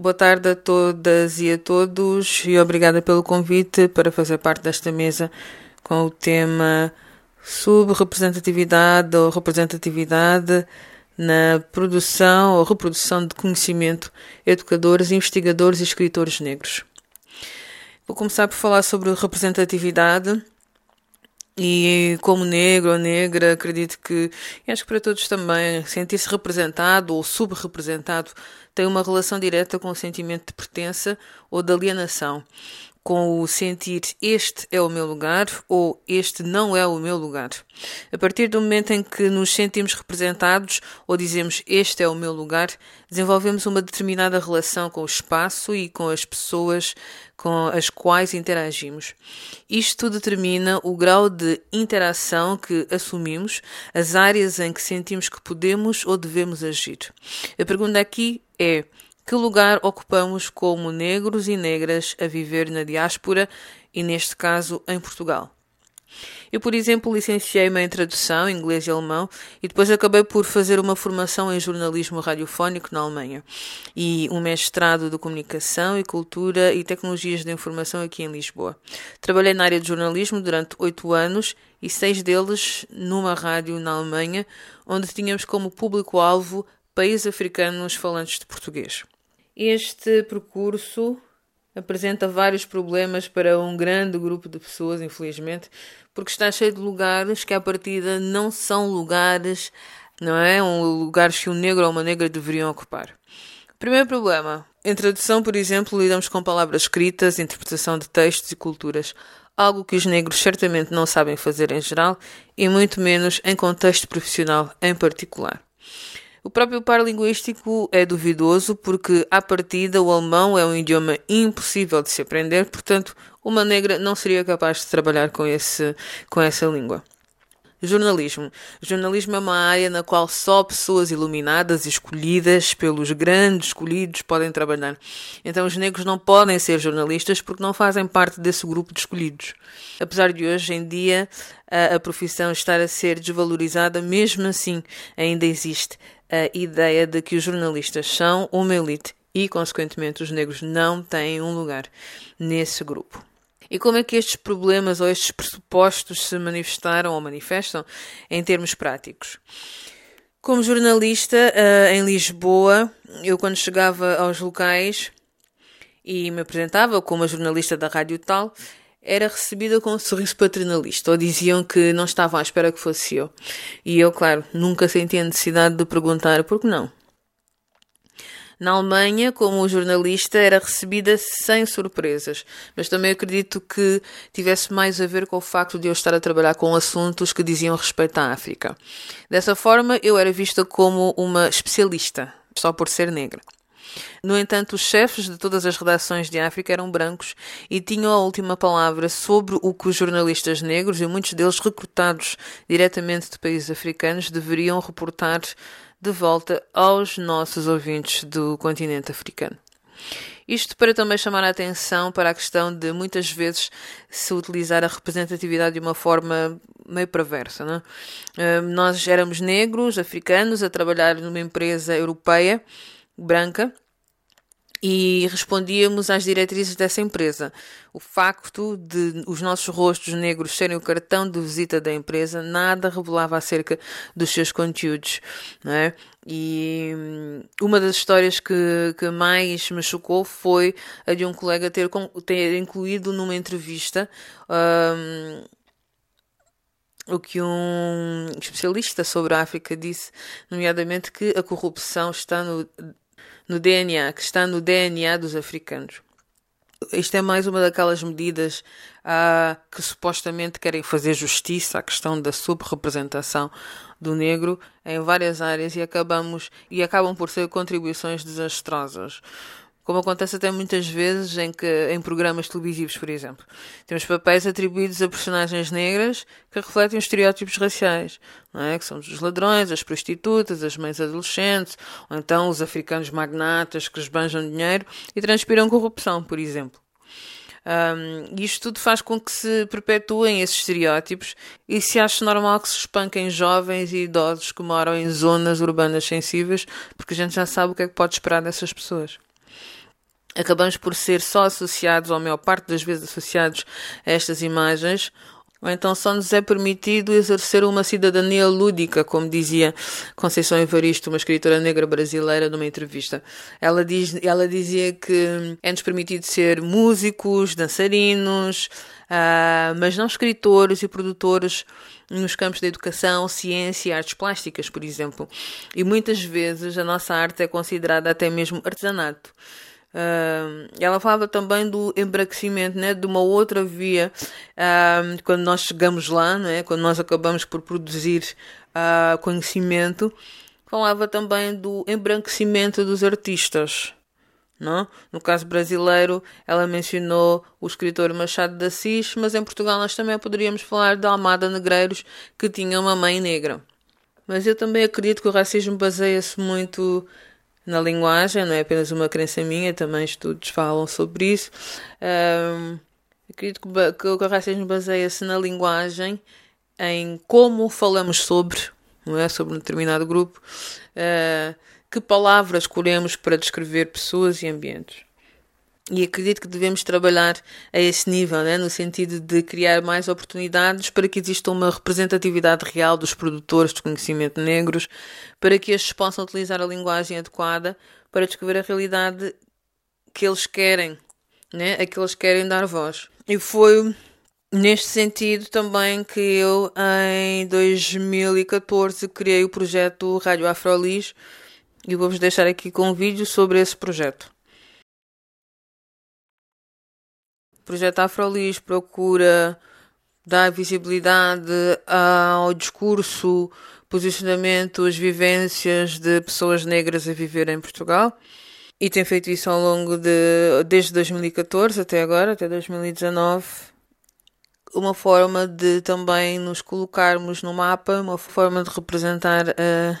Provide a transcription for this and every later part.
Boa tarde a todas e a todos e obrigada pelo convite para fazer parte desta mesa com o tema subrepresentatividade ou representatividade na produção ou reprodução de conhecimento, educadores, investigadores e escritores negros. Vou começar por falar sobre representatividade e como negro ou negra, acredito que, acho que para todos também, sentir-se representado ou subrepresentado tem uma relação direta com o sentimento de pertença ou de alienação, com o sentir este é o meu lugar ou este não é o meu lugar. A partir do momento em que nos sentimos representados ou dizemos este é o meu lugar, desenvolvemos uma determinada relação com o espaço e com as pessoas com as quais interagimos. Isto determina o grau de interação que assumimos, as áreas em que sentimos que podemos ou devemos agir. A pergunta aqui é: que lugar ocupamos como negros e negras a viver na diáspora e, neste caso, em Portugal? Eu, por exemplo, licenciei-me em tradução, inglês e alemão, e depois acabei por fazer uma formação em jornalismo radiofónico na Alemanha e um mestrado de comunicação e cultura e tecnologias de informação aqui em Lisboa. Trabalhei na área de jornalismo durante oito anos e seis deles numa rádio na Alemanha, onde tínhamos como público-alvo países africanos falantes de português. Este percurso apresenta vários problemas para um grande grupo de pessoas, infelizmente, porque está cheio de lugares que à partida não são lugares, não é? Um lugares que um negro ou uma negra deveriam ocupar. Primeiro problema. Em tradução, por exemplo, lidamos com palavras escritas, interpretação de textos e culturas, algo que os negros certamente não sabem fazer em geral e muito menos em contexto profissional em particular. O próprio par linguístico é duvidoso porque, à partida, o alemão é um idioma impossível de se aprender, portanto, uma negra não seria capaz de trabalhar com, esse, com essa língua. Jornalismo. Jornalismo é uma área na qual só pessoas iluminadas e escolhidas pelos grandes escolhidos podem trabalhar. Então os negros não podem ser jornalistas porque não fazem parte desse grupo de escolhidos. Apesar de hoje em dia a, a profissão estar a ser desvalorizada, mesmo assim ainda existe a ideia de que os jornalistas são uma elite e, consequentemente, os negros não têm um lugar nesse grupo. E como é que estes problemas ou estes pressupostos se manifestaram ou manifestam em termos práticos? Como jornalista uh, em Lisboa, eu quando chegava aos locais e me apresentava como a jornalista da rádio tal, era recebida com um sorriso paternalista, ou diziam que não estavam à espera que fosse eu. E eu, claro, nunca senti a necessidade de perguntar por que não. Na Alemanha, como jornalista, era recebida sem surpresas, mas também acredito que tivesse mais a ver com o facto de eu estar a trabalhar com assuntos que diziam respeito à África. Dessa forma, eu era vista como uma especialista, só por ser negra. No entanto, os chefes de todas as redações de África eram brancos e tinham a última palavra sobre o que os jornalistas negros, e muitos deles recrutados diretamente de países africanos, deveriam reportar de volta aos nossos ouvintes do continente africano. Isto para também chamar a atenção para a questão de muitas vezes se utilizar a representatividade de uma forma meio perversa. Não é? Nós éramos negros, africanos, a trabalhar numa empresa europeia, branca, e respondíamos às diretrizes dessa empresa. O facto de os nossos rostos negros serem o cartão de visita da empresa nada revelava acerca dos seus conteúdos. Não é? E hum, uma das histórias que, que mais me chocou foi a de um colega ter, ter incluído numa entrevista. Um, o que um especialista sobre a África disse, nomeadamente que a corrupção está no no DNA, que está no DNA dos africanos. Isto é mais uma daquelas medidas ah, que supostamente querem fazer justiça à questão da subrepresentação do negro em várias áreas e acabamos e acabam por ser contribuições desastrosas como acontece até muitas vezes em, que, em programas televisivos, por exemplo. Temos papéis atribuídos a personagens negras que refletem os estereótipos raciais, é? que são os ladrões, as prostitutas, as mães adolescentes, ou então os africanos magnatas que esbanjam dinheiro e transpiram corrupção, por exemplo. Um, isto tudo faz com que se perpetuem esses estereótipos e se ache normal que se espanquem jovens e idosos que moram em zonas urbanas sensíveis, porque a gente já sabe o que é que pode esperar dessas pessoas. Acabamos por ser só associados, ou a maior parte das vezes associados a estas imagens, ou então só nos é permitido exercer uma cidadania lúdica, como dizia Conceição Evaristo, uma escritora negra brasileira, numa entrevista. Ela, diz, ela dizia que é-nos permitido ser músicos, dançarinos, uh, mas não escritores e produtores nos campos da educação, ciência e artes plásticas, por exemplo. E muitas vezes a nossa arte é considerada até mesmo artesanato. Uh, ela falava também do embranquecimento, né, de uma outra via, uh, quando nós chegamos lá, né, quando nós acabamos por produzir uh, conhecimento, falava também do embranquecimento dos artistas. Não? No caso brasileiro, ela mencionou o escritor Machado de Assis, mas em Portugal nós também poderíamos falar de Almada Negreiros, que tinha uma mãe negra. Mas eu também acredito que o racismo baseia-se muito na linguagem, não é apenas uma crença minha, também estudos falam sobre isso. Um, acredito que, que o racismo baseia-se na linguagem, em como falamos sobre, não é? Sobre um determinado grupo, uh, que palavras escolhemos para descrever pessoas e ambientes. E acredito que devemos trabalhar a esse nível, né? no sentido de criar mais oportunidades para que exista uma representatividade real dos produtores de conhecimento negros, para que estes possam utilizar a linguagem adequada para descrever a realidade que eles querem, né? a que eles querem dar voz. E foi neste sentido também que eu, em 2014, criei o projeto Rádio Afrolis e vou-vos deixar aqui com um vídeo sobre esse projeto. Projeto Afrolis procura dar visibilidade ao discurso, posicionamentos, vivências de pessoas negras a viver em Portugal. E tem feito isso ao longo de desde 2014 até agora, até 2019. Uma forma de também nos colocarmos no mapa, uma forma de representar a,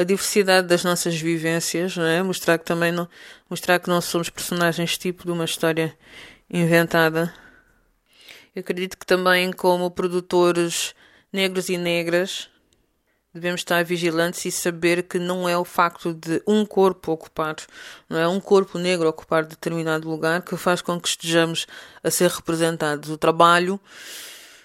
a diversidade das nossas vivências, não é? Mostrar que também não, mostrar que não somos personagens tipo de uma história inventada. Eu acredito que também, como produtores negros e negras, devemos estar vigilantes e saber que não é o facto de um corpo ocupar, não é um corpo negro ocupar determinado lugar que faz com que estejamos a ser representados. O trabalho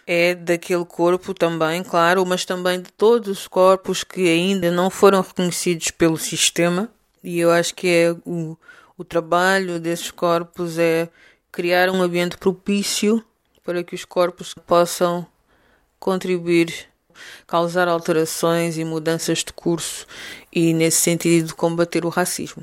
é daquele corpo também, claro, mas também de todos os corpos que ainda não foram reconhecidos pelo sistema. E eu acho que é o, o trabalho desses corpos é criar um ambiente propício para que os corpos possam contribuir, causar alterações e mudanças de curso e, nesse sentido, combater o racismo.